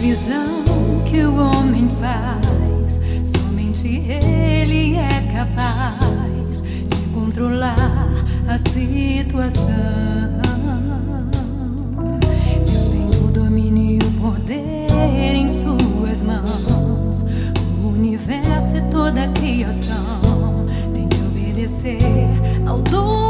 previsão que o homem faz, somente ele é capaz de controlar a situação. Deus tem o domínio e o poder em suas mãos. O universo e toda a criação tem que obedecer ao dono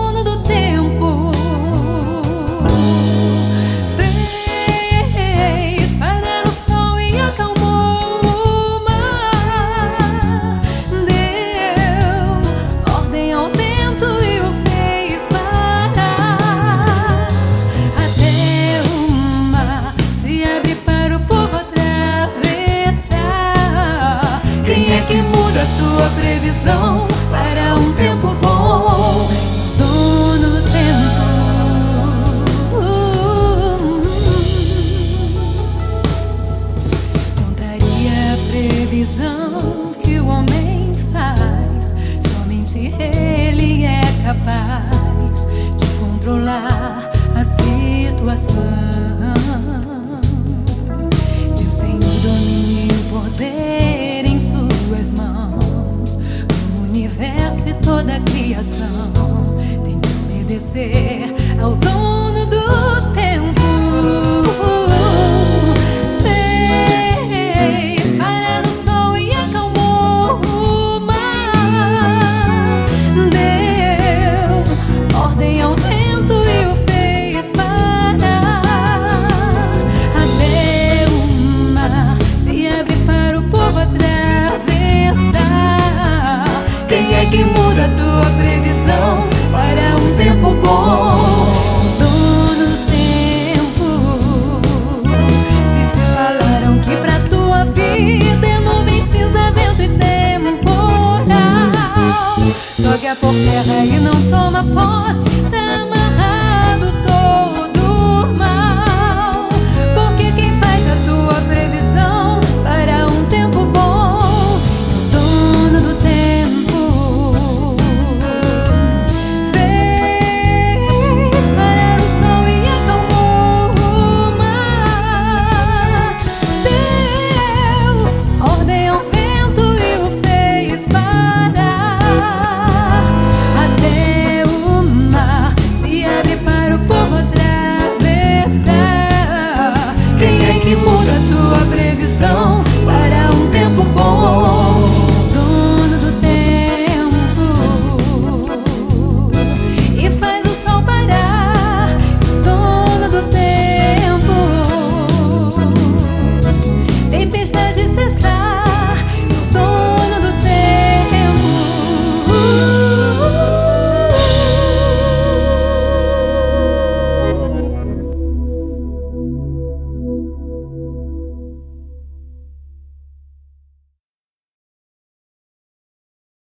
É que muda a tua previsão para um tempo bom? Dono do tempo. Contraria a previsão que o homem faz. Somente ele é capaz de controlar e toda a criação tem que obedecer ao dono do tempo. Fez parar o sol e acalmou o mar. Deu ordem ao vento e o fez parar. Até o mar se abre para o povo atravessar. Quem é que a tua previsão para um tempo bom? Dono do tempo. Se te falaram que pra tua vida é nuvem, cinza, vento e temporal, joga por terra e não toma posse. e morreu.